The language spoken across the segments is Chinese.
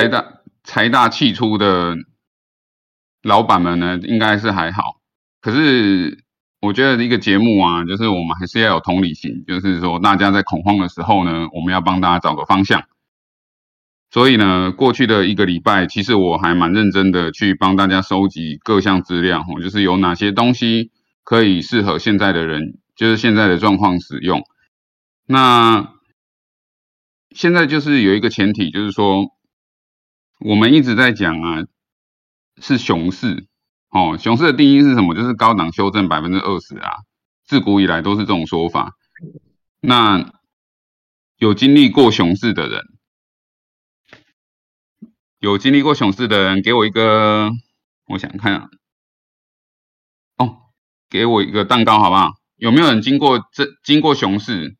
财大财大气粗的老板们呢，应该是还好。可是我觉得一个节目啊，就是我们还是要有同理心，就是说大家在恐慌的时候呢，我们要帮大家找个方向。所以呢，过去的一个礼拜，其实我还蛮认真的去帮大家收集各项资料，就是有哪些东西可以适合现在的人，就是现在的状况使用。那现在就是有一个前提，就是说我们一直在讲啊，是熊市，哦，熊市的定义是什么？就是高档修正百分之二十啊，自古以来都是这种说法。那有经历过熊市的人。有经历过熊市的人，给我一个，我想看啊，哦，给我一个蛋糕好不好？有没有人经过这经过熊市？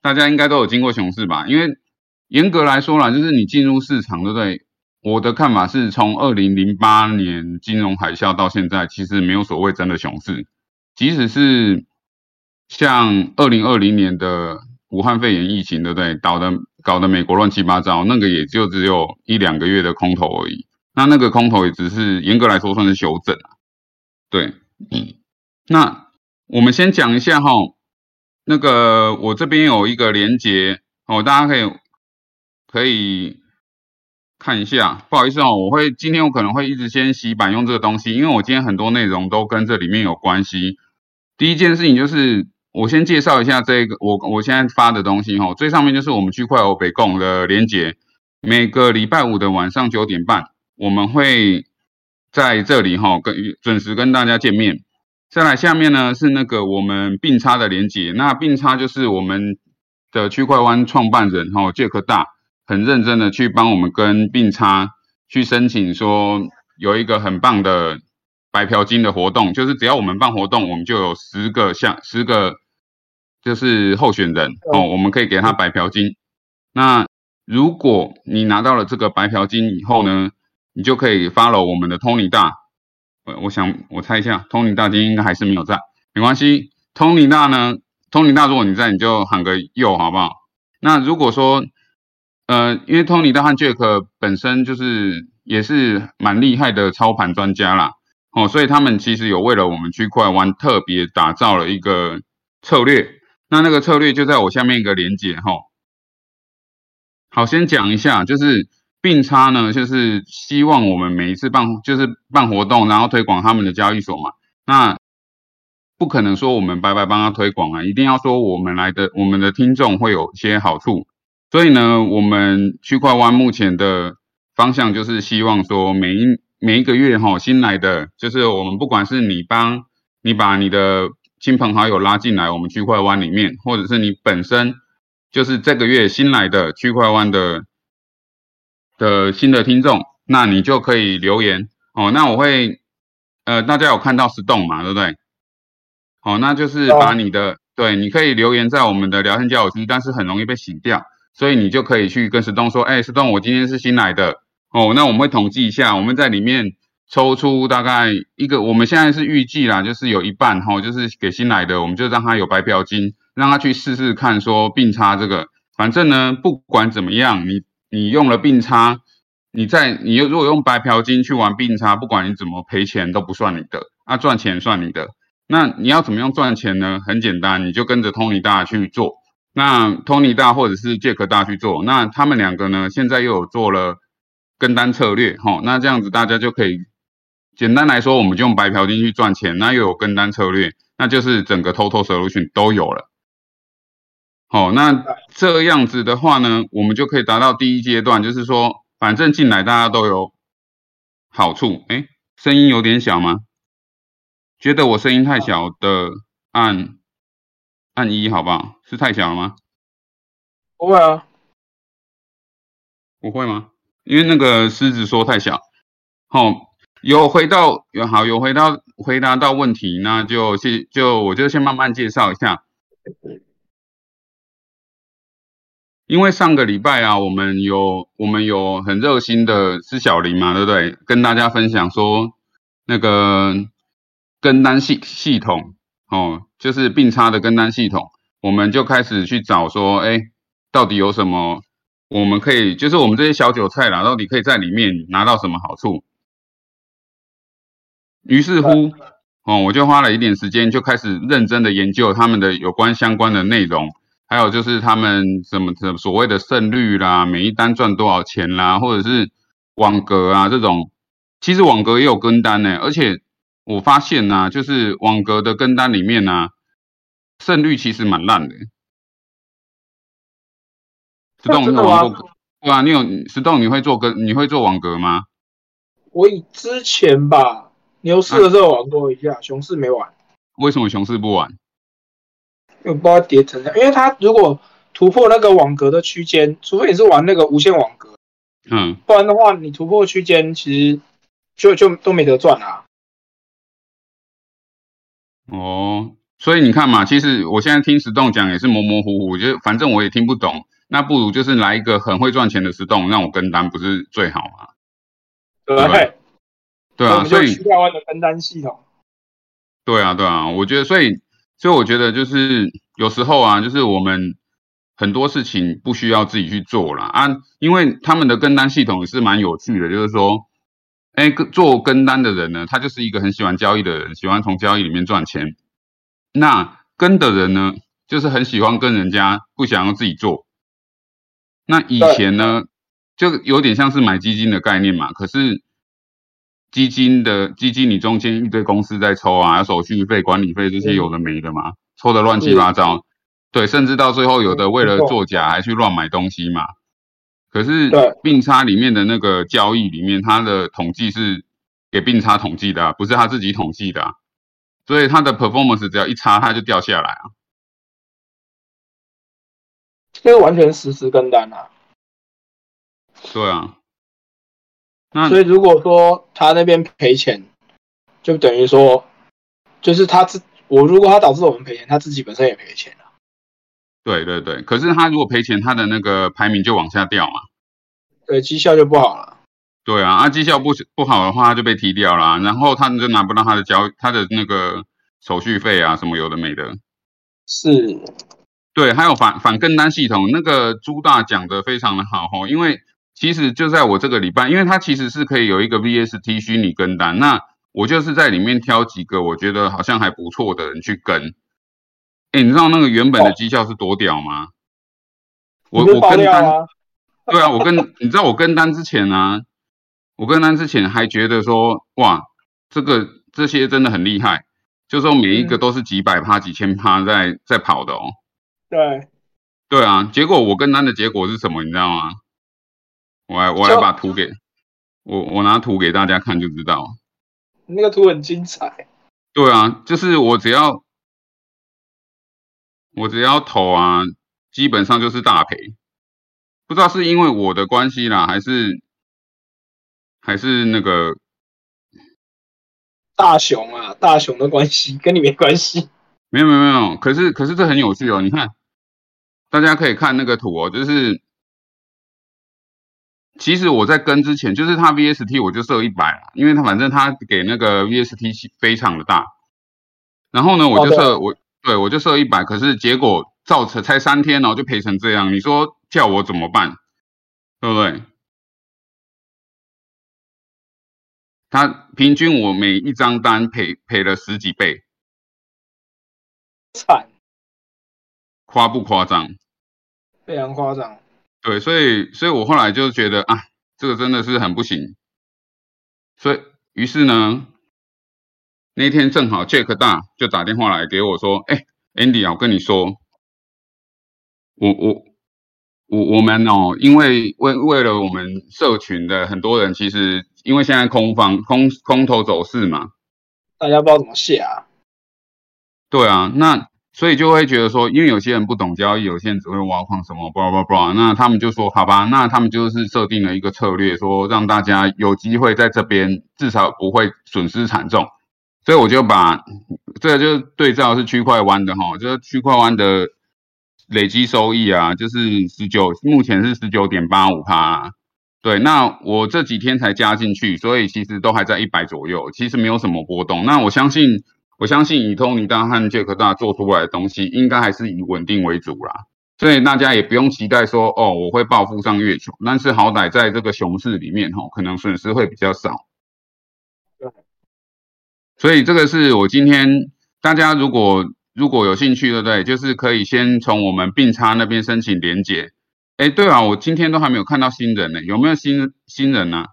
大家应该都有经过熊市吧？因为严格来说啦，就是你进入市场，对不对？我的看法是从二零零八年金融海啸到现在，其实没有所谓真的熊市。即使是像二零二零年的武汉肺炎疫情，对不对？导的。搞得美国乱七八糟，那个也就只有一两个月的空头而已。那那个空头也只是严格来说算是修正啊。对，嗯。那我们先讲一下哈，那个我这边有一个连接哦，大家可以可以看一下。不好意思哦，我会今天我可能会一直先洗版用这个东西，因为我今天很多内容都跟这里面有关系。第一件事情就是。我先介绍一下这个，我我现在发的东西哈，最上面就是我们区块欧北共的连接，每个礼拜五的晚上九点半，我们会在这里哈跟准时跟大家见面。再来下面呢是那个我们并差的连接，那并差就是我们的区块湾创办人哈杰克大很认真的去帮我们跟病差去申请说有一个很棒的。白嫖金的活动，就是只要我们办活动，我们就有十个项十个就是候选人哦，我们可以给他白嫖金。那如果你拿到了这个白嫖金以后呢，你就可以 follow 我们的 Tony 大。我我想我猜一下，Tony 大今天应该还是没有在，没关系。Tony 大呢，Tony 大如果你在，你就喊个右好不好？那如果说呃，因为 Tony 大和 Jack 本身就是也是蛮厉害的操盘专家啦。哦，所以他们其实有为了我们区块湾特别打造了一个策略，那那个策略就在我下面一个连接哈。好，先讲一下，就是并差呢，就是希望我们每一次办就是办活动，然后推广他们的交易所嘛。那不可能说我们白白帮他推广啊，一定要说我们来的我们的听众会有一些好处。所以呢，我们区块湾目前的方向就是希望说每一。每一个月哈，新来的就是我们，不管是你帮你把你的亲朋好友拉进来我们区块湾里面，或者是你本身就是这个月新来的区块湾的的新的听众，那你就可以留言哦。那我会呃，大家有看到石洞嘛，对不对？好，那就是把你的对，你可以留言在我们的聊天交友区，但是很容易被洗掉，所以你就可以去跟石洞说，哎，石洞，我今天是新来的。哦，那我们会统计一下，我们在里面抽出大概一个，我们现在是预计啦，就是有一半哈，就是给新来的，我们就让他有白嫖金，让他去试试看，说并差这个，反正呢，不管怎么样，你你用了并差，你在你如果用白嫖金去玩并差，不管你怎么赔钱都不算你的，啊赚钱算你的。那你要怎么样赚钱呢？很简单，你就跟着 Tony 大去做，那 Tony 大或者是 Jack 大去做，那他们两个呢，现在又有做了。跟单策略，哈，那这样子大家就可以简单来说，我们就用白嫖金去赚钱，那又有跟单策略，那就是整个 total solution 都有了。好，那这样子的话呢，我们就可以达到第一阶段，就是说，反正进来大家都有好处。哎，声音有点小吗？觉得我声音太小的，按按一，好不好？是太小了吗？不会啊，不会吗？因为那个狮子说太小，好，有回到有好有回到回答到问题，那就先就我就先慢慢介绍一下。因为上个礼拜啊，我们有我们有很热心的施小林嘛，对不对？跟大家分享说那个跟单系系统，哦，就是并差的跟单系统，我们就开始去找说，哎，到底有什么？我们可以，就是我们这些小韭菜啦，到底可以在里面拿到什么好处？于是乎，哦，我就花了一点时间，就开始认真的研究他们的有关相关的内容，还有就是他们什么什所谓的胜率啦，每一单赚多少钱啦，或者是网格啊这种，其实网格也有跟单呢，而且我发现呢，就是网格的跟单里面呢，胜率其实蛮烂的。石洞，你有玩过？对啊，你有石洞，你会做跟你会做网格吗？我以之前吧，牛市的时候玩过一下，熊市没玩。为什么熊市不玩？因为不知道跌成这样，因为它如果突破那个网格的区间，除非你是玩那个无限网格，嗯，不然的话，你突破区间其实就就都没得赚啊。哦，所以你看嘛，其实我现在听石洞讲也是模模糊糊，就反正我也听不懂。那不如就是来一个很会赚钱的石洞，让我跟单，不是最好吗？对，对啊，所以区块链的跟单系统。对啊，对啊，我觉得，所以，所以我觉得就是有时候啊，就是我们很多事情不需要自己去做了啊，因为他们的跟单系统也是蛮有趣的，就是说，哎，做跟单的人呢，他就是一个很喜欢交易的人，喜欢从交易里面赚钱。那跟的人呢，就是很喜欢跟人家，不想要自己做。那以前呢，就有点像是买基金的概念嘛。可是基金的基金，你中间一堆公司在抽啊，手续费、管理费这些有的没的嘛，抽的乱七八糟。对，甚至到最后有的为了作假还去乱买东西嘛。可是并差里面的那个交易里面，它的统计是给并差统计的，不是他自己统计的，所以他的 performance 只要一差，它就掉下来啊。这个完全实时跟单啊，对啊，那所以如果说他那边赔钱，就等于说，就是他自我如果他导致我们赔钱，他自己本身也赔钱了。对对对，可是他如果赔钱，他的那个排名就往下掉嘛，对，绩效就不好了。对啊，啊绩效不不好的话，他就被踢掉了，然后他就拿不到他的交他的那个手续费啊，什么有的没的。是。对，还有反反跟单系统，那个朱大讲的非常的好哦，因为其实就在我这个礼拜，因为它其实是可以有一个 VST 虚拟跟单，那我就是在里面挑几个我觉得好像还不错的人去跟。哎，你知道那个原本的绩效是多屌吗？我我跟单，对啊，我跟你知道我跟单之前呢，我跟单之前还觉得说哇，这个这些真的很厉害，就说每一个都是几百趴、几千趴在在跑的哦。对，对啊，结果我跟单的结果是什么，你知道吗？我来，我来把图给我，我拿图给大家看就知道。那个图很精彩。对啊，就是我只要我只要投啊，基本上就是大赔。不知道是因为我的关系啦，还是还是那个大熊啊，大熊的关系跟你没关系。没有没有没有，可是可是这很有趣哦，你看。大家可以看那个图哦，就是其实我在跟之前，就是他 VST 我就设一百了，因为他反正他给那个 VST 非常的大，然后呢我就设我对我就设一百，可是结果造成才三天哦就赔成这样，你说叫我怎么办？对不对？他平均我每一张单赔赔了十几倍，惨。夸不夸张？非常夸张。对，所以，所以我后来就觉得啊，这个真的是很不行。所以，于是呢，那天正好 Jack 大就打电话来给我说：“哎，Andy 啊，我跟你说，我我我我们哦，因为为为了我们社群的很多人，其实因为现在空方空空头走势嘛，大家不知道怎么下。对啊，那。所以就会觉得说，因为有些人不懂交易，有些人只会挖矿什么，叭叭叭，那他们就说，好吧，那他们就是设定了一个策略，说让大家有机会在这边至少不会损失惨重。所以我就把这个就是对照是区块湾的哈，就是区块湾的累积收益啊，就是十九，目前是十九点八五帕。对，那我这几天才加进去，所以其实都还在一百左右，其实没有什么波动。那我相信。我相信以通尼大和杰克大做出来的东西，应该还是以稳定为主啦。所以大家也不用期待说哦我会暴富上月球，但是好歹在这个熊市里面哈，可能损失会比较少。对，所以这个是我今天大家如果如果有兴趣，对不对？就是可以先从我们并差那边申请连接。哎，对啊，我今天都还没有看到新人呢，有没有新新人呢？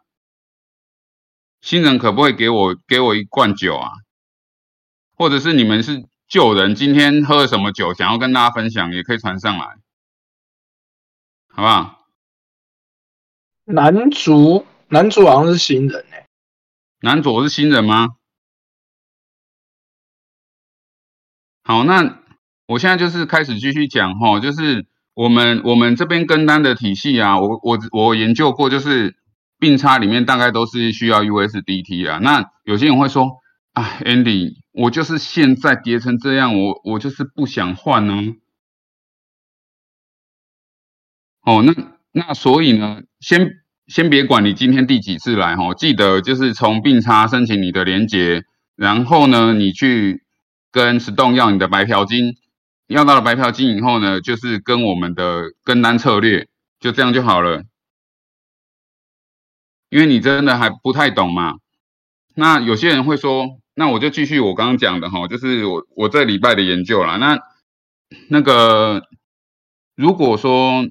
新人可不可以给我给我一罐酒啊？或者是你们是旧人，今天喝了什么酒，想要跟大家分享，也可以传上来，好不好？男主男主好像是新人哎，男主是新人吗？好，那我现在就是开始继续讲哈，就是我们我们这边跟单的体系啊，我我我研究过，就是并差里面大概都是需要 USDT 啊。那有些人会说，啊，Andy，我就是现在跌成这样，我我就是不想换呢。哦，那那所以呢，先先别管你今天第几次来哈，记得就是从并差申请你的连接，然后呢，你去。跟石洞要你的白嫖金，要到了白嫖金以后呢，就是跟我们的跟单策略，就这样就好了。因为你真的还不太懂嘛。那有些人会说，那我就继续我刚刚讲的哈，就是我我这礼拜的研究了。那那个如果说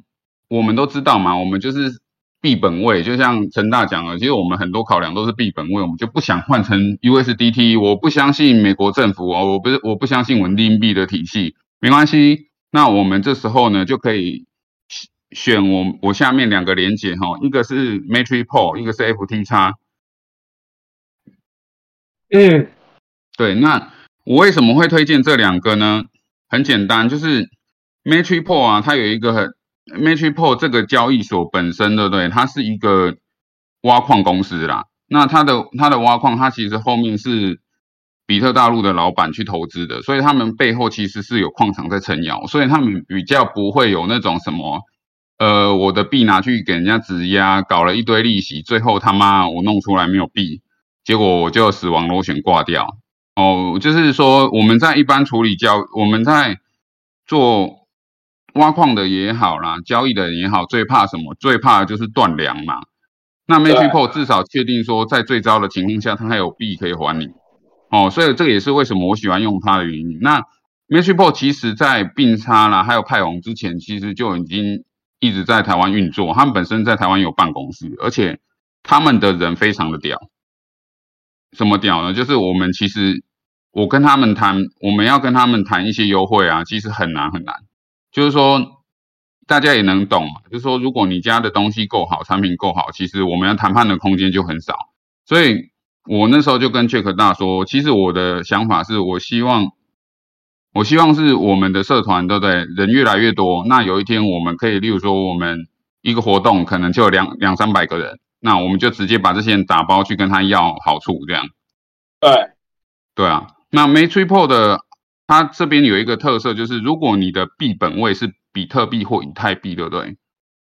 我们都知道嘛，我们就是。币本位，就像陈大讲了，其实我们很多考量都是币本位，我们就不想换成 USDT。我不相信美国政府哦，我不是我不相信稳定币的体系，没关系。那我们这时候呢，就可以选我我下面两个连接哈，一个是 Matrix Pool，一个是 FT 叉。嗯，对。那我为什么会推荐这两个呢？很简单，就是 Matrix Pool 啊，它有一个很。Matrix 这个交易所本身，对不对？它是一个挖矿公司啦。那它的它的挖矿，它其实后面是比特大陆的老板去投资的，所以他们背后其实是有矿场在撑腰，所以他们比较不会有那种什么，呃，我的币拿去给人家质押，搞了一堆利息，最后他妈我弄出来没有币，结果我就死亡螺旋挂掉。哦，就是说我们在一般处理交，我们在做。挖矿的也好啦，交易的也好，最怕什么？最怕就是断粮嘛。那 m a t r i p o 至少确定说，在最糟的情况下，它还有币可以还你。哦，所以这个也是为什么我喜欢用它的原因。那 m a t r i p o 其实在并差啦，还有派红之前，其实就已经一直在台湾运作。他们本身在台湾有办公室，而且他们的人非常的屌。什么屌呢？就是我们其实我跟他们谈，我们要跟他们谈一些优惠啊，其实很难很难。就是说，大家也能懂嘛。就是说，如果你家的东西够好，产品够好，其实我们要谈判的空间就很少。所以我那时候就跟 Jack 大说，其实我的想法是我希望，我希望是我们的社团，对不对？人越来越多，那有一天我们可以，例如说，我们一个活动可能就有两两三百个人，那我们就直接把这些人打包去跟他要好处，这样。对，对啊。那 Matrix 的。它这边有一个特色，就是如果你的币本位是比特币或以太币，对不对？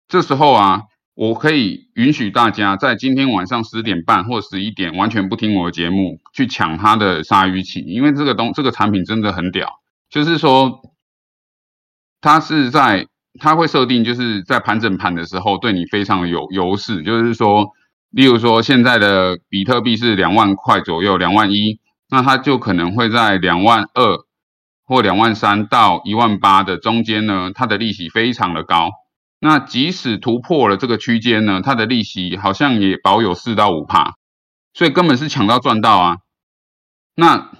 这时候啊，我可以允许大家在今天晚上十点半或十一点完全不听我的节目，去抢它的鲨鱼鳍，因为这个东这个产品真的很屌。就是说，它是在它会设定，就是在盘整盘的时候对你非常有优势。就是说，例如说现在的比特币是两万块左右，两万一，那它就可能会在两万二。或两万三到一万八的中间呢，它的利息非常的高。那即使突破了这个区间呢，它的利息好像也保有四到五帕，所以根本是抢到赚到啊。那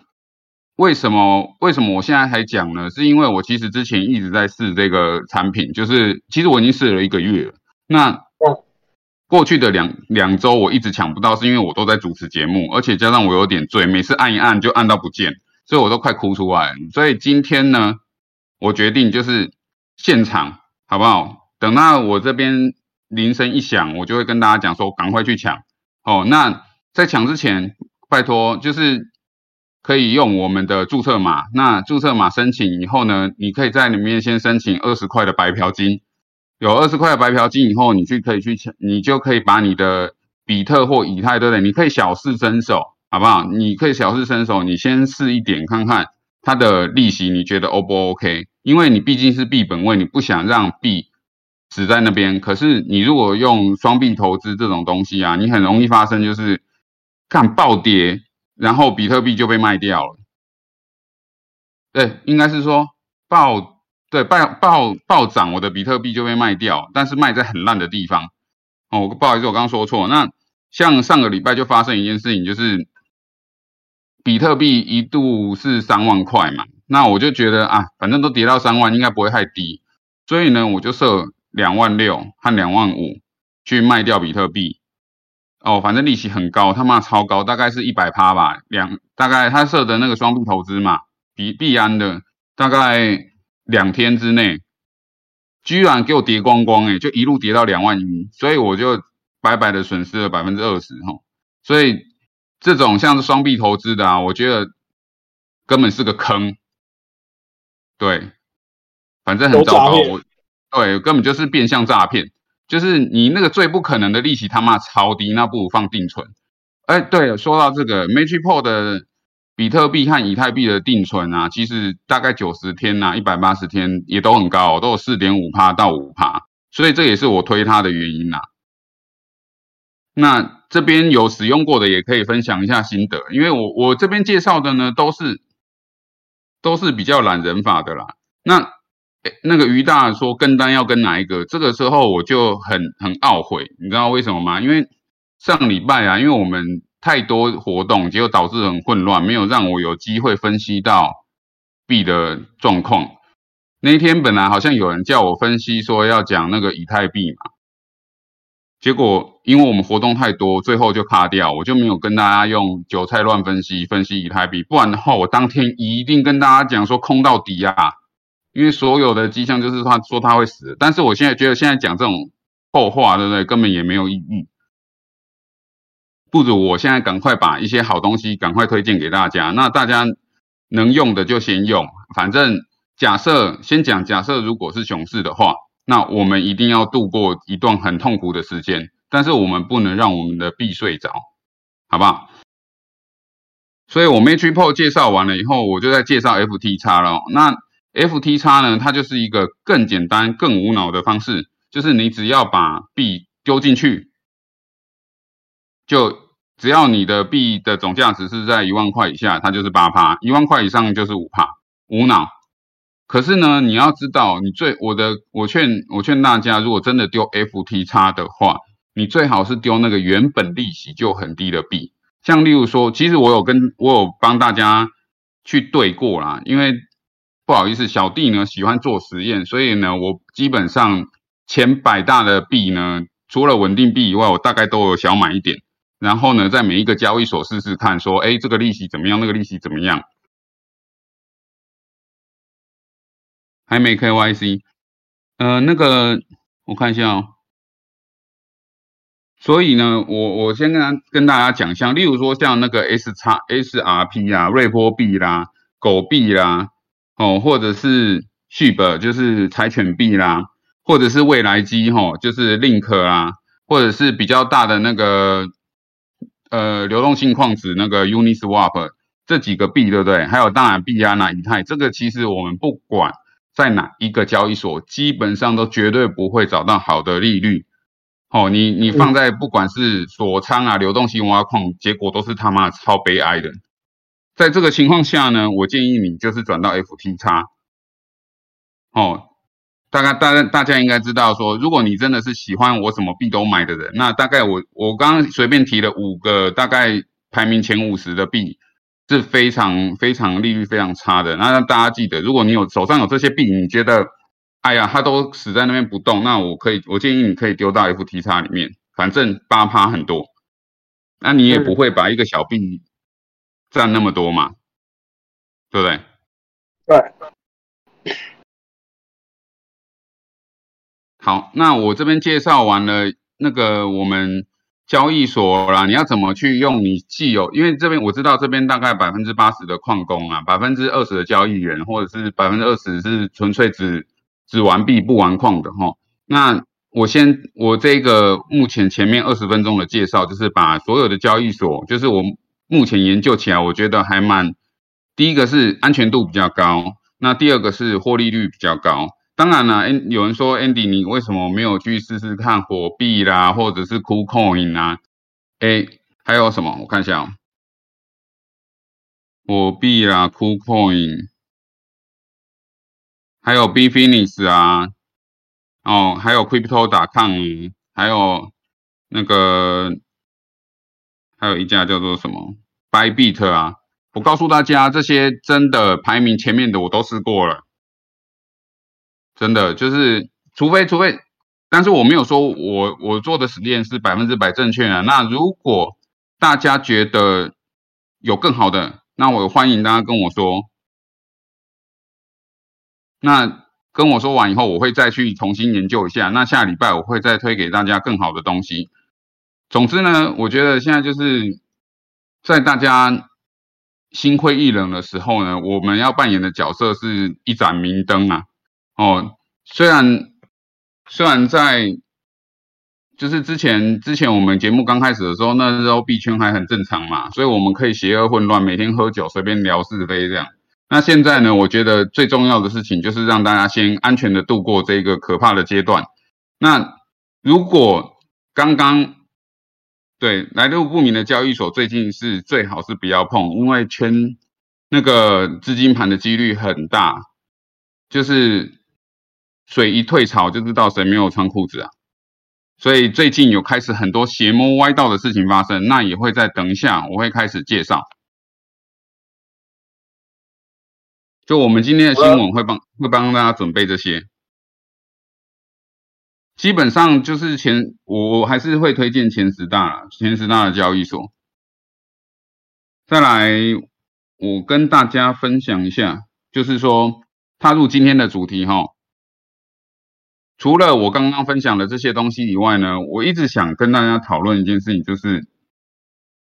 为什么为什么我现在还讲呢？是因为我其实之前一直在试这个产品，就是其实我已经试了一个月了。那过去的两两周我一直抢不到，是因为我都在主持节目，而且加上我有点醉，每次按一按就按到不见。所以我都快哭出来，所以今天呢，我决定就是现场，好不好？等到我这边铃声一响，我就会跟大家讲说，赶快去抢哦。那在抢之前，拜托就是可以用我们的注册码。那注册码申请以后呢，你可以在里面先申请二十块的白嫖金。有二十块的白嫖金以后，你去可以去抢，你就可以把你的比特或以太，对不对？你可以小试身手。好不好？你可以小试身手，你先试一点看看它的利息，你觉得 O 不 OK？因为你毕竟是币本位，你不想让币死在那边。可是你如果用双币投资这种东西啊，你很容易发生就是看暴跌，然后比特币就被卖掉了。对，应该是说暴对暴暴暴涨，我的比特币就被卖掉，但是卖在很烂的地方。哦，不好意思，我刚刚说错。那像上个礼拜就发生一件事情，就是比特币一度是三万块嘛，那我就觉得啊，反正都跌到三万，应该不会太低，所以呢，我就设两万六和两万五去卖掉比特币。哦，反正利息很高，他妈超高，大概是一百趴吧，两大概他设的那个双币投资嘛，比币安的大概两天之内。居然给我跌光光哎，就一路跌到两万一，所以我就白白的损失了百分之二十哈。所以这种像是双币投资的啊，我觉得根本是个坑。对，反正很糟糕，我对根本就是变相诈骗，就是你那个最不可能的利息他妈超低，那不如放定存。哎，对，说到这个 m a t r i p o 的。比特币和以太币的定存啊，其实大概九十天呐，一百八十天也都很高，都有四点五趴到五趴，所以这也是我推它的原因呐。那这边有使用过的也可以分享一下心得，因为我我这边介绍的呢都是都是比较懒人法的啦。那那个于大说跟单要跟哪一个，这个时候我就很很懊悔，你知道为什么吗？因为上礼拜啊，因为我们。太多活动，结果导致很混乱，没有让我有机会分析到币的状况。那天本来好像有人叫我分析，说要讲那个以太币嘛，结果因为我们活动太多，最后就卡掉，我就没有跟大家用韭菜乱分析分析以太币。不然的话，我当天一定跟大家讲说空到底啊，因为所有的迹象就是他说他会死。但是我现在觉得现在讲这种后话，对不对？根本也没有意义。不如我现在赶快把一些好东西赶快推荐给大家，那大家能用的就先用。反正假设先讲，假设如果是熊市的话，那我们一定要度过一段很痛苦的时间，但是我们不能让我们的币睡着，好不好？所以我 Matrix 介绍完了以后，我就在介绍 FTX 了。那 FTX 呢，它就是一个更简单、更无脑的方式，就是你只要把币丢进去。就只要你的币的总价值是在一万块以下，它就是八趴；一万块以上就是五趴。无脑。可是呢，你要知道，你最我的我劝我劝大家，如果真的丢 FTX 的话，你最好是丢那个原本利息就很低的币。像例如说，其实我有跟我有帮大家去对过啦，因为不好意思，小弟呢喜欢做实验，所以呢，我基本上前百大的币呢，除了稳定币以外，我大概都有小买一点。然后呢，在每一个交易所试试看，说，哎，这个利息怎么样？那个利息怎么样？还没 KYC，呃，那个我看一下哦。所以呢，我我先跟跟大家讲一下，例如说像那个 S 叉 SRP 啊，瑞波币啦，狗币啦，哦，或者是 SHIB，就是柴犬币啦，或者是未来机吼，就是 Link 啦，或者是比较大的那个。呃，流动性矿池那个 Uniswap 这几个币，对不对？还有当然币安啊、以太，这个其实我们不管在哪一个交易所，基本上都绝对不会找到好的利率。哦，你你放在不管是锁仓啊、流动性挖矿，结果都是他妈超悲哀的。在这个情况下呢，我建议你就是转到 FT 叉。哦。大概大概大家应该知道，说如果你真的是喜欢我什么币都买的人，那大概我我刚刚随便提了五个，大概排名前五十的币是非常非常利率非常差的。那大家记得，如果你有手上有这些币，你觉得哎呀它都死在那边不动，那我可以我建议你可以丢到 FTX 里面，反正八趴很多，那你也不会把一个小币占那么多嘛，对不对？对。好，那我这边介绍完了那个我们交易所啦，你要怎么去用你既有？因为这边我知道这边大概百分之八十的矿工啊，百分之二十的交易员，或者是百分之二十是纯粹只只玩币不玩矿的哈。那我先我这个目前前面二十分钟的介绍，就是把所有的交易所，就是我目前研究起来，我觉得还蛮第一个是安全度比较高。那第二个是获利率比较高。当然了，有人说 Andy，你为什么没有去试试看火币啦，或者是 KuCoin 啊？哎，还有什么？我看一下，火币啦，KuCoin，还有 Bfinis 啊，哦，还有 Crypto 打抗，还有那个，还有一家叫做什么 Bybit 啊。我告诉大家，这些真的排名前面的我都试过了。真的就是，除非除非，但是我没有说我我做的实验是百分之百正确啊。那如果大家觉得有更好的，那我欢迎大家跟我说。那跟我说完以后，我会再去重新研究一下。那下礼拜我会再推给大家更好的东西。总之呢，我觉得现在就是在大家心灰意冷的时候呢，我们要扮演的角色是一盏明灯啊。哦，虽然虽然在就是之前之前我们节目刚开始的时候，那时候币圈还很正常嘛，所以我们可以邪恶混乱，每天喝酒随便聊是非这样。那现在呢，我觉得最重要的事情就是让大家先安全的度过这个可怕的阶段。那如果刚刚对来路不明的交易所，最近是最好是不要碰，因为圈那个资金盘的几率很大，就是。水一退潮就知道谁没有穿裤子啊！所以最近有开始很多邪魔歪道的事情发生，那也会在等一下我会开始介绍。就我们今天的新闻会帮会帮大家准备这些，基本上就是前我我还是会推荐前十大前十大的交易所。再来，我跟大家分享一下，就是说踏入今天的主题哈。除了我刚刚分享的这些东西以外呢，我一直想跟大家讨论一件事情，就是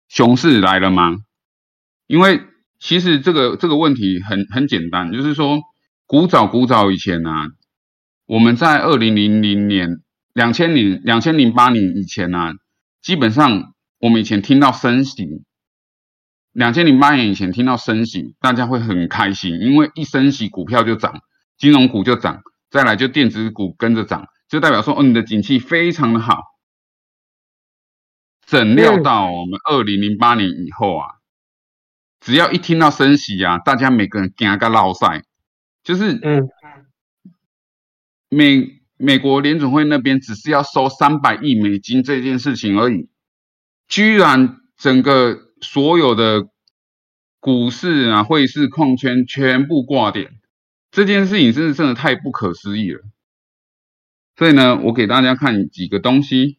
熊市来了吗？因为其实这个这个问题很很简单，就是说古早古早以前啊，我们在二零零零年、两千年、两千零八年以前啊，基本上我们以前听到升息，两千零八年以前听到升息，大家会很开心，因为一升息股票就涨，金融股就涨。再来就电子股跟着涨，就代表说哦，你的景气非常的好。怎料到我们二零零八年以后啊，只要一听到升息啊，大家每个人惊个落塞，就是嗯，美美国联总会那边只是要收三百亿美金这件事情而已，居然整个所有的股市啊、汇市、矿圈全部挂点。这件事情真的真的太不可思议了，所以呢，我给大家看几个东西，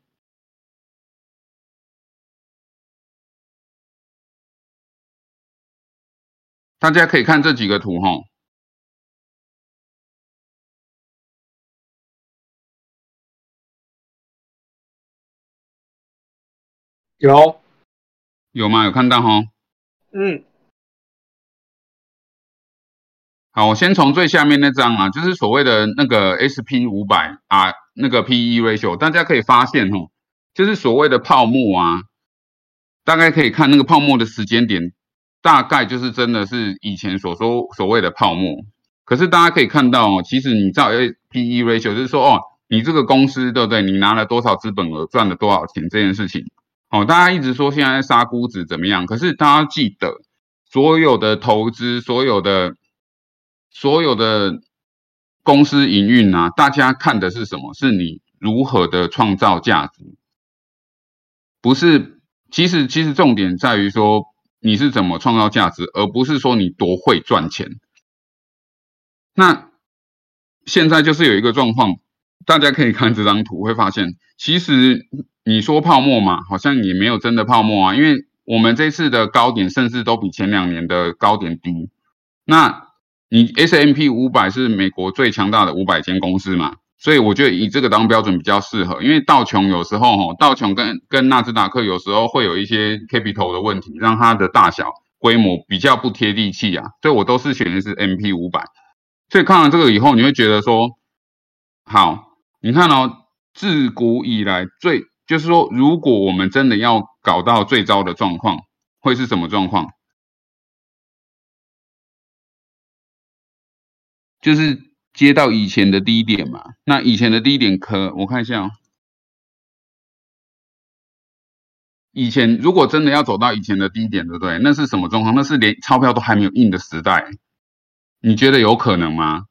大家可以看这几个图哈，有有吗？有看到哈？嗯。好，我先从最下面那张啊，就是所谓的那个 S P 五百啊，那个 P E ratio，大家可以发现哦，就是所谓的泡沫啊，大概可以看那个泡沫的时间点，大概就是真的是以前所说所谓的泡沫。可是大家可以看到哦，其实你照 A P E ratio，就是说哦，你这个公司对不对？你拿了多少资本额，赚了多少钱这件事情。哦，大家一直说现在杀估值怎么样？可是大家记得，所有的投资，所有的。所有的公司营运啊，大家看的是什么？是你如何的创造价值，不是？其实，其实重点在于说你是怎么创造价值，而不是说你多会赚钱。那现在就是有一个状况，大家可以看这张图，会发现，其实你说泡沫嘛，好像也没有真的泡沫啊，因为我们这次的高点甚至都比前两年的高点低。那你 S M P 五百是美国最强大的五百间公司嘛？所以我觉得以这个当标准比较适合，因为道琼有时候哈，道琼跟跟纳斯达克有时候会有一些 capital 的问题，让它的大小规模比较不贴地气啊。所以我都是选的是 M P 五百。所以看完这个以后，你会觉得说，好，你看哦，自古以来最就是说，如果我们真的要搞到最糟的状况，会是什么状况？就是接到以前的低点嘛。那以前的低点可我看一下哦，以前如果真的要走到以前的低点，对不对？那是什么状况？那是连钞票都还没有印的时代。你觉得有可能吗？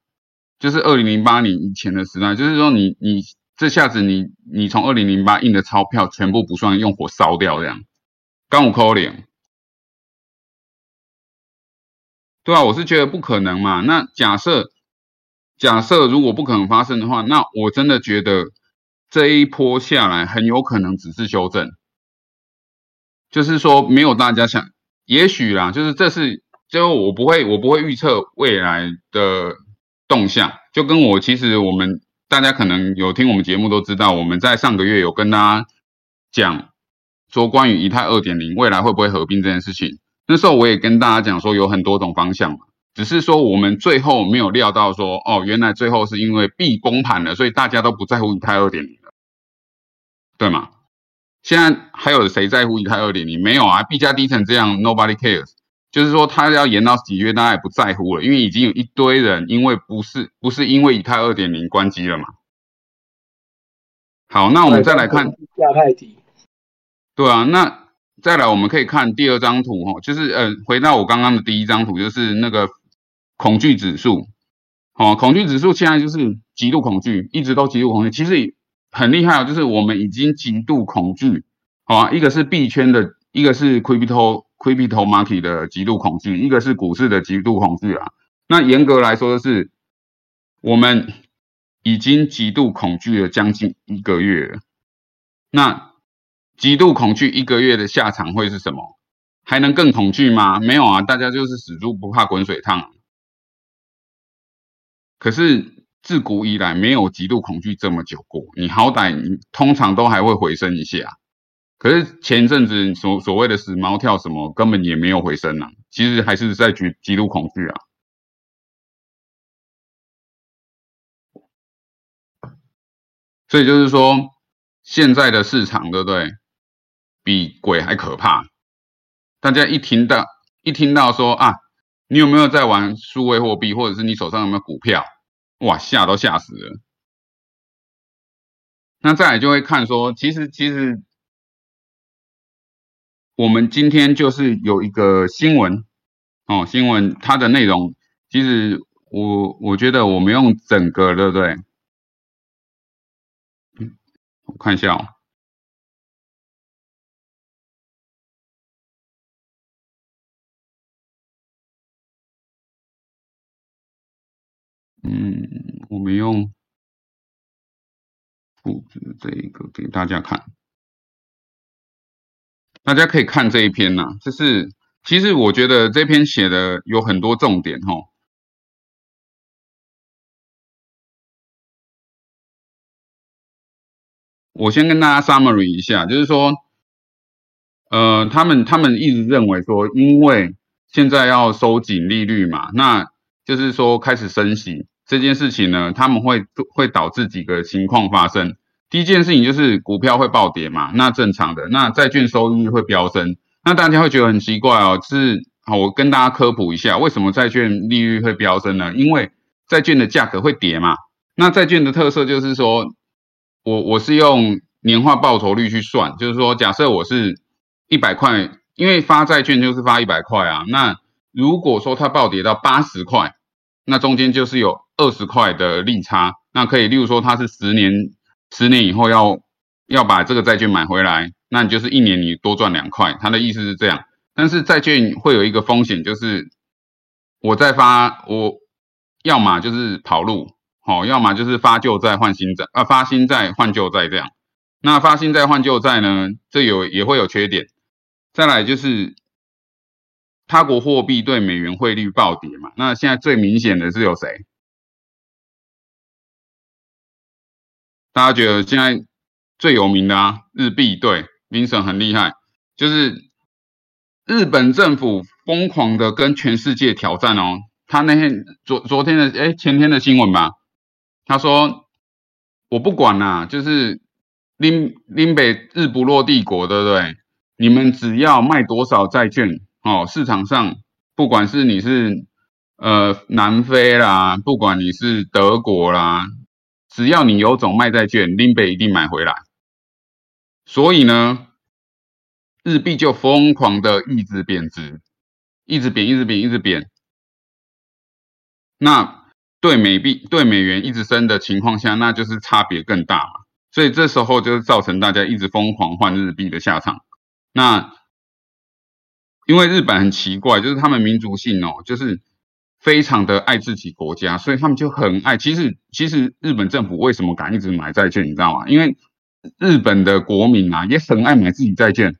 就是二零零八年以前的时代，就是说你你这下子你你从二零零八印的钞票全部不算，用火烧掉这样，刚五扣脸。对啊，我是觉得不可能嘛。那假设假设如果不可能发生的话，那我真的觉得这一波下来很有可能只是修正，就是说没有大家想，也许啦，就是这是。就我不会，我不会预测未来的动向。就跟我其实我们大家可能有听我们节目都知道，我们在上个月有跟大家讲说关于以太二点零未来会不会合并这件事情。那时候我也跟大家讲说有很多种方向嘛，只是说我们最后没有料到说哦，原来最后是因为币崩盘了，所以大家都不在乎以太二点零了，对吗？现在还有谁在乎以太二点零？没有啊，币价低成这样，nobody cares。就是说，他要延到几月，大家也不在乎了，因为已经有一堆人因为不是不是因为以太二点零关机了嘛。好，那我们再来看亚太低。对啊，那再来我们可以看第二张图哈，就是呃，回到我刚刚的第一张图，就是那个恐惧指数。哦，恐惧指数现在就是极度恐惧，一直都极度恐惧。其实很厉害哦，就是我们已经极度恐惧。好，一个是币圈的，一个是 crypto。Crypto market 的极度恐惧，一个是股市的极度恐惧啊。那严格来说的是，我们已经极度恐惧了将近一个月。那极度恐惧一个月的下场会是什么？还能更恐惧吗？没有啊，大家就是死猪不怕滚水烫。可是自古以来没有极度恐惧这么久过，你好歹你通常都还会回升一下。可是前阵子所所谓的死猫跳什么，根本也没有回升啊，其实还是在极极度恐惧啊。所以就是说，现在的市场对不对，比鬼还可怕。大家一听到一听到说啊，你有没有在玩数位货币，或者是你手上有没有股票，哇，吓都吓死了。那再来就会看说，其实其实。我们今天就是有一个新闻哦，新闻它的内容，其实我我觉得我们用整个对不对？嗯，我看一下哦。嗯，我们用布置这一个给大家看。大家可以看这一篇呐，就是其实我觉得这篇写的有很多重点哈。我先跟大家 summary 一下，就是说，呃，他们他们一直认为说，因为现在要收紧利率嘛，那就是说开始升息这件事情呢，他们会会导致几个情况发生。第一件事情就是股票会暴跌嘛，那正常的。那债券收益率会飙升，那大家会觉得很奇怪哦。是好，我跟大家科普一下，为什么债券利率会飙升呢？因为债券的价格会跌嘛。那债券的特色就是说，我我是用年化报酬率去算，就是说，假设我是一百块，因为发债券就是发一百块啊。那如果说它暴跌到八十块，那中间就是有二十块的利差。那可以，例如说它是十年。十年以后要要把这个债券买回来，那你就是一年你多赚两块。他的意思是这样，但是债券会有一个风险，就是我在发，我要么就是跑路，好，要么就是发旧债换新债，啊，发新债换旧债这样。那发新债换旧债呢，这有也会有缺点。再来就是他国货币对美元汇率暴跌嘛，那现在最明显的是有谁？大家觉得现在最有名的啊，日币对林森很厉害，就是日本政府疯狂的跟全世界挑战哦。他那天昨昨天的哎前天的新闻吧，他说我不管啦，就是林林北日不落帝国，对不对？你们只要卖多少债券哦，市场上不管是你是呃南非啦，不管你是德国啦，只要你有种卖债券，林北一定买回来。所以呢，日币就疯狂的一直贬值，一直贬，一直贬，一直贬。那对美币对美元一直升的情况下，那就是差别更大嘛。所以这时候就是造成大家一直疯狂换日币的下场。那因为日本很奇怪，就是他们民族性哦，就是非常的爱自己国家，所以他们就很爱。其实其实日本政府为什么敢一直买债券，你知道吗？因为日本的国民啊，也很爱买自己债券，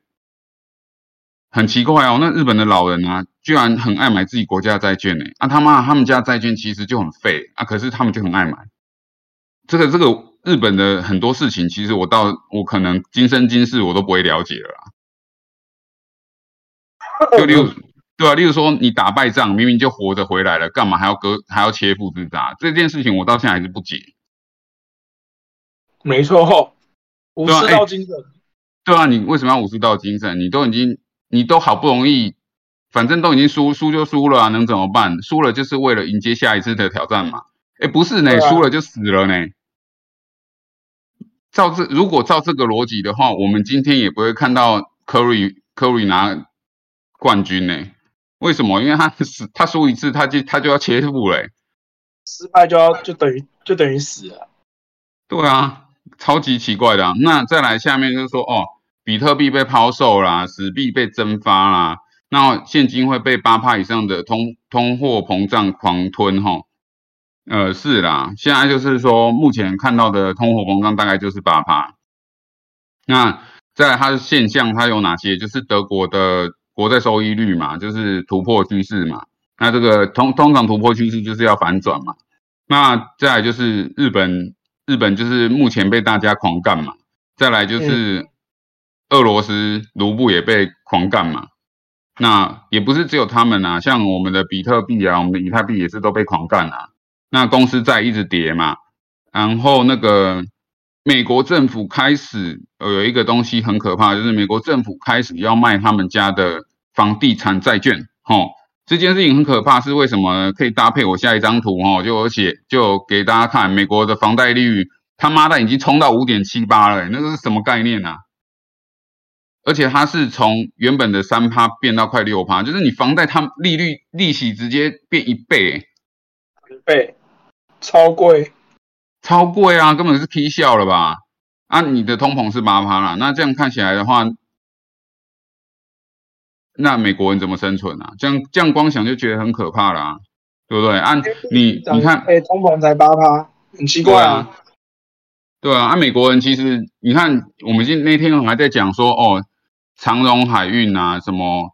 很奇怪哦。那日本的老人啊，居然很爱买自己国家的债券呢？啊他妈，他们家债券其实就很废啊，可是他们就很爱买。这个这个日本的很多事情，其实我到我可能今生今世我都不会了解了。就例如，对啊，例如说你打败仗，明明就活着回来了，干嘛还要割还要切腹自杀？这件事情我到现在还是不解。没错。武士道精神，对啊，你为什么要武士道精神？你都已经，你都好不容易，反正都已经输，输就输了啊，能怎么办？输了就是为了迎接下一次的挑战嘛。哎，不是呢，输了就死了呢。照这如果照这个逻辑的话，我们今天也不会看到 Curry Curry 拿冠军呢。为什么？因为他死，他输一次他就他就要切腹嘞，失败就要就等于就等于死了。对啊。超级奇怪的，那再来下面就是说，哦，比特币被抛售啦，纸币被蒸发啦，那现金会被八帕以上的通通货膨胀狂吞哈，呃是啦，现在就是说目前看到的通货膨胀大概就是八帕，那在它的现象它有哪些？就是德国的国债收益率嘛，就是突破趋势嘛，那这个通通常突破趋势就是要反转嘛，那再来就是日本。日本就是目前被大家狂干嘛，再来就是俄罗斯卢布也被狂干嘛，那也不是只有他们啊，像我们的比特币啊，我们的以太币也是都被狂干啊。那公司债一直跌嘛，然后那个美国政府开始呃有一个东西很可怕，就是美国政府开始要卖他们家的房地产债券，吼。这件事情很可怕，是为什么？可以搭配我下一张图哦，就而且就给大家看，美国的房贷利率他妈的已经冲到五点七八了，那个是什么概念啊？而且它是从原本的三趴变到快六趴，就是你房贷它利率利息直接变一倍，一倍，超贵，超贵啊，根本是 K 笑了吧？啊，你的通膨是八趴啦，那这样看起来的话。那美国人怎么生存啊？这样这样光想就觉得很可怕啦，对不对？按你你看，哎，通膨才八趴，很奇怪啊。对啊，按美国人其实你看，我们今那天还在讲说，哦，长荣海运啊，什么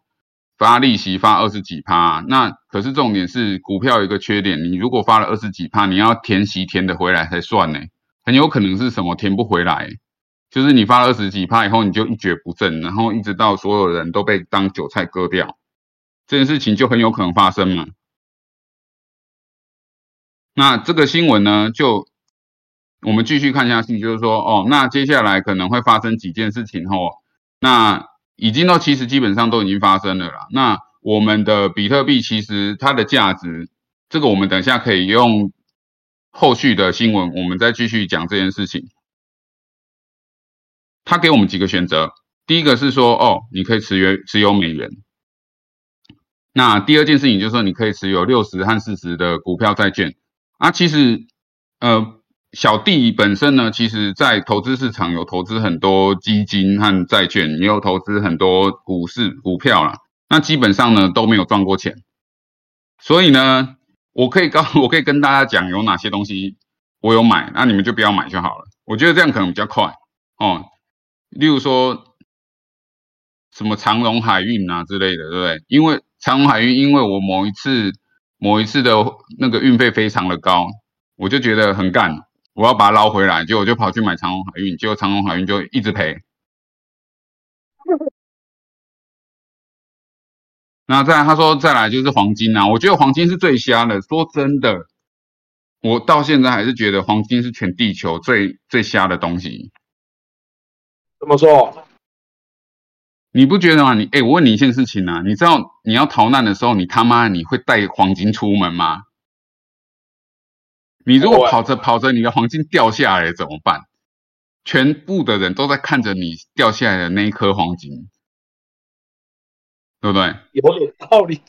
发利息发二十几趴，那可是重点是股票有一个缺点，你如果发了二十几趴，你要填息填的回来才算呢，很有可能是什么填不回来。就是你发了二十几趴以后，你就一蹶不振，然后一直到所有人都被当韭菜割掉，这件事情就很有可能发生嘛。那这个新闻呢，就我们继续看下去，就是说，哦，那接下来可能会发生几件事情哦。那已经到其实基本上都已经发生了啦。那我们的比特币其实它的价值，这个我们等一下可以用后续的新闻，我们再继续讲这件事情。他给我们几个选择，第一个是说，哦，你可以持有持有美元。那第二件事情就是说，你可以持有六十和四十的股票债券。啊，其实，呃，小弟本身呢，其实在投资市场有投资很多基金和债券，也有投资很多股市股票啦。那基本上呢都没有赚过钱。所以呢，我可以告，我可以跟大家讲有哪些东西我有买，那你们就不要买就好了。我觉得这样可能比较快哦。例如说，什么长荣海运啊之类的，对不对？因为长荣海运，因为我某一次某一次的那个运费非常的高，我就觉得很干，我要把它捞回来，结果我就跑去买长荣海运，结果长荣海运就一直赔。那再他说再来就是黄金啊，我觉得黄金是最瞎的。说真的，我到现在还是觉得黄金是全地球最最瞎的东西。怎么说？你不觉得吗？你哎，我问你一件事情啊，你知道你要逃难的时候，你他妈你会带黄金出门吗？你如果跑着跑着，你的黄金掉下来怎么办？全部的人都在看着你掉下来的那一颗黄金，对不对？有点道理。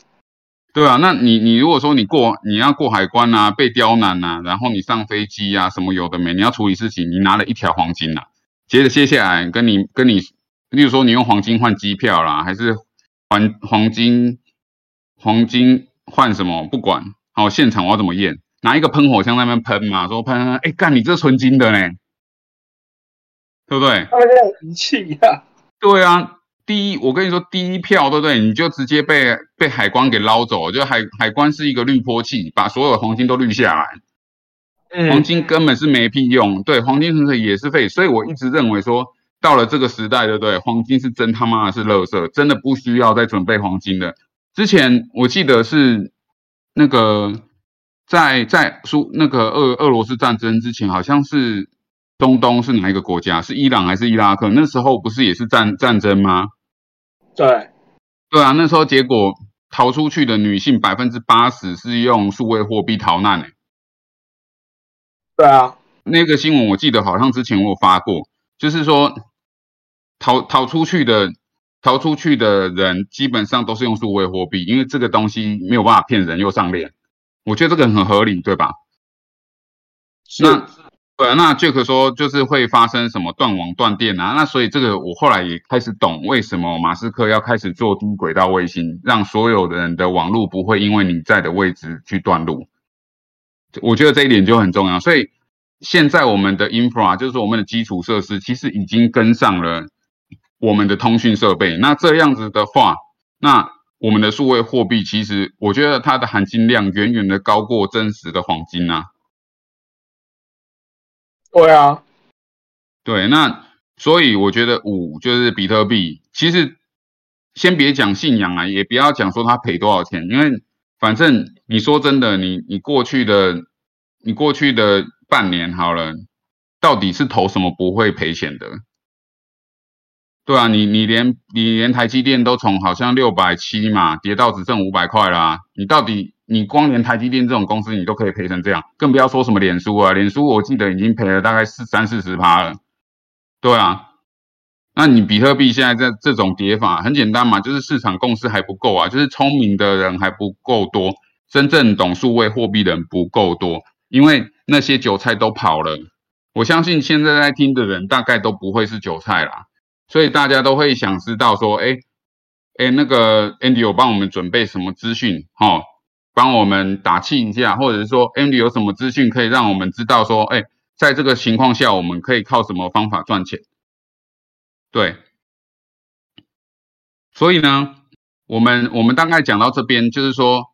对啊，那你你如果说你过你要过海关啊，被刁难啊，然后你上飞机啊，什么有的没，你要处理事情，你拿了一条黄金啊，接着接下来跟你跟你，例如说你用黄金换机票啦，还是黄黄金黄金换什么？不管，好，现场我要怎么验？拿一个喷火枪那边喷嘛，说喷，哎，干你这纯金的呢，对不对？他们在仪器呀。对啊，第一，我跟你说，第一票，对不对？你就直接被被海关给捞走，就海海关是一个滤波器，把所有的黄金都滤下来，黄金根本是没屁用，对，黄金纯粹也是废，所以我一直认为说，到了这个时代，对不对？黄金是真他妈的是垃圾，真的不需要再准备黄金的。之前我记得是那个。在在苏那个俄俄罗斯战争之前，好像是中东是哪一个国家？是伊朗还是伊拉克？那时候不是也是战战争吗？对，对啊，那时候结果逃出去的女性百分之八十是用数位货币逃难诶。对啊，那个新闻我记得好像之前我有发过，就是说逃逃出去的逃出去的人基本上都是用数位货币，因为这个东西没有办法骗人又上链。我觉得这个很合理，对吧？那对，那 Jack 说就是会发生什么断网断电啊？那所以这个我后来也开始懂为什么马斯克要开始做低轨道卫星，让所有的人的网络不会因为你在的位置去断路。我觉得这一点就很重要。所以现在我们的 infra 就是我们的基础设施，其实已经跟上了我们的通讯设备。那这样子的话，那我们的数位货币其实，我觉得它的含金量远远的高过真实的黄金啊。对啊，对，那所以我觉得五就是比特币，其实先别讲信仰啊，也不要讲说它赔多少钱，因为反正你说真的，你你过去的你过去的半年好了，到底是投什么不会赔钱的？对啊，你你连你连台积电都从好像六百七嘛跌到只剩五百块啦，你到底你光连台积电这种公司你都可以赔成这样，更不要说什么脸书啊，脸书我记得已经赔了大概四三四十趴了。对啊，那你比特币现在这这种跌法很简单嘛，就是市场共识还不够啊，就是聪明的人还不够多，真正懂数位货币的人不够多，因为那些韭菜都跑了。我相信现在在听的人大概都不会是韭菜啦。所以大家都会想知道说，哎，哎，那个 Andy 有帮我们准备什么资讯？哈，帮我们打气一下，或者是说 Andy 有什么资讯可以让我们知道说，哎，在这个情况下，我们可以靠什么方法赚钱？对，所以呢，我们我们大概讲到这边，就是说，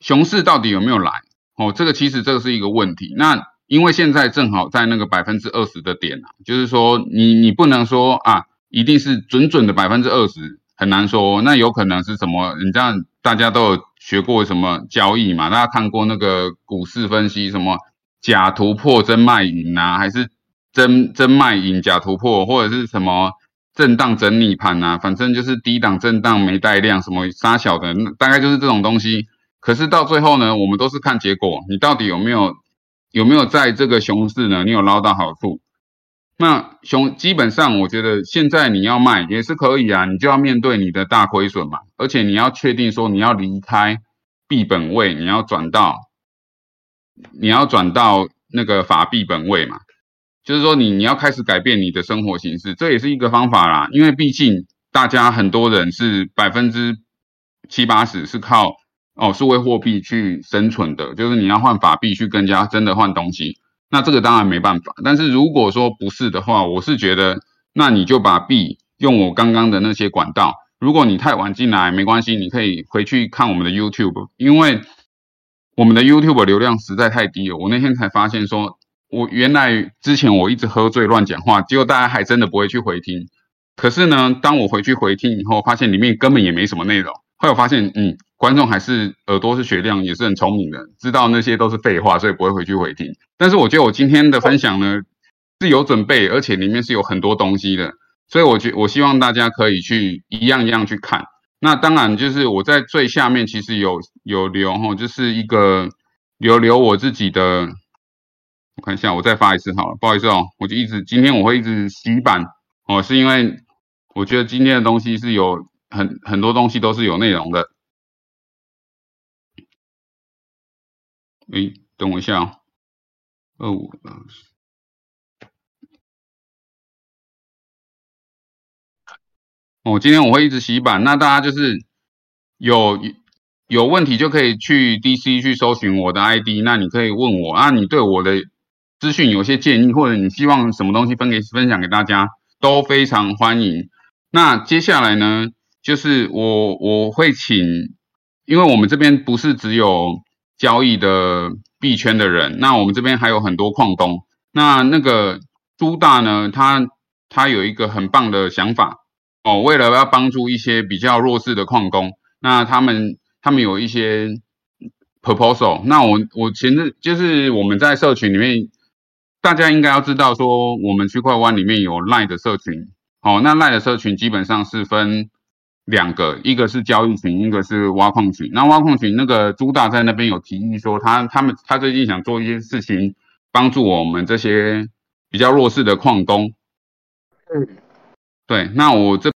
熊市到底有没有来？哦，这个其实这个是一个问题。那因为现在正好在那个百分之二十的点啊，就是说你你不能说啊，一定是准准的百分之二十，很难说。那有可能是什么？你这样大家都有学过什么交易嘛？大家看过那个股市分析，什么假突破真卖引啊，还是真真卖引假突破，或者是什么震荡整理盘啊？反正就是低档震荡没带量，什么杀小的，大概就是这种东西。可是到最后呢，我们都是看结果，你到底有没有？有没有在这个熊市呢？你有捞到好处？那熊基本上，我觉得现在你要卖也是可以啊，你就要面对你的大亏损嘛，而且你要确定说你要离开币本位，你要转到你要转到那个法币本位嘛，就是说你你要开始改变你的生活形式，这也是一个方法啦。因为毕竟大家很多人是百分之七八十是靠。哦，数位货币去生存的，就是你要换法币去跟人家真的换东西，那这个当然没办法。但是如果说不是的话，我是觉得，那你就把币用我刚刚的那些管道。如果你太晚进来，没关系，你可以回去看我们的 YouTube，因为我们的 YouTube 流量实在太低了。我那天才发现，说我原来之前我一直喝醉乱讲话，结果大家还真的不会去回听。可是呢，当我回去回听以后，发现里面根本也没什么内容。后来我发现，嗯。观众还是耳朵是雪亮，也是很聪明的，知道那些都是废话，所以不会回去回听。但是我觉得我今天的分享呢是有准备，而且里面是有很多东西的。所以我觉我希望大家可以去一样一样去看。那当然就是我在最下面其实有有留哈，就是一个留留我自己的，我看一下，我再发一次好了，不好意思哦，我就一直今天我会一直洗版哦，是因为我觉得今天的东西是有很很多东西都是有内容的。诶，等我一下哦，二五。哦，今天我会一直洗版，那大家就是有有问题就可以去 DC 去搜寻我的 ID，那你可以问我啊，你对我的资讯有些建议，或者你希望什么东西分给分享给大家，都非常欢迎。那接下来呢，就是我我会请，因为我们这边不是只有交易的币圈的人，那我们这边还有很多矿工。那那个朱大呢，他他有一个很棒的想法。哦，为了要帮助一些比较弱势的矿工，那他们他们有一些 proposal。那我我前日就是我们在社群里面，大家应该要知道说，我们区块湾里面有赖的社群。哦，那赖的社群基本上是分两个，一个是交易群，一个是挖矿群。那挖矿群那个朱大在那边有提议说，他他们他最近想做一些事情，帮助我们这些比较弱势的矿工。嗯，对，那我这。